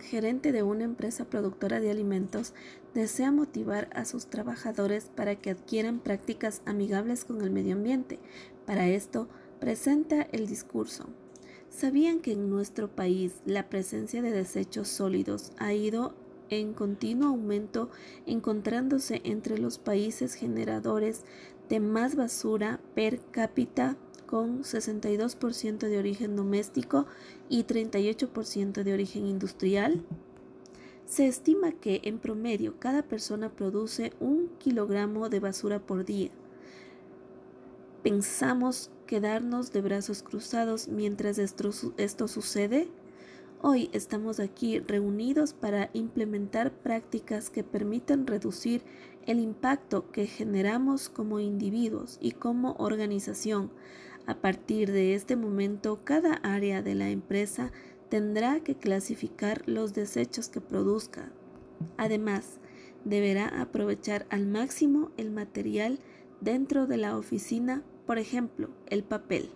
gerente de una empresa productora de alimentos desea motivar a sus trabajadores para que adquieran prácticas amigables con el medio ambiente. Para esto, presenta el discurso. ¿Sabían que en nuestro país la presencia de desechos sólidos ha ido en continuo aumento, encontrándose entre los países generadores de más basura per cápita con 62% de origen doméstico y 38% de origen industrial? Se estima que en promedio cada persona produce un kilogramo de basura por día. ¿Pensamos quedarnos de brazos cruzados mientras esto, esto sucede? Hoy estamos aquí reunidos para implementar prácticas que permitan reducir el impacto que generamos como individuos y como organización. A partir de este momento, cada área de la empresa tendrá que clasificar los desechos que produzca. Además, deberá aprovechar al máximo el material dentro de la oficina, por ejemplo, el papel.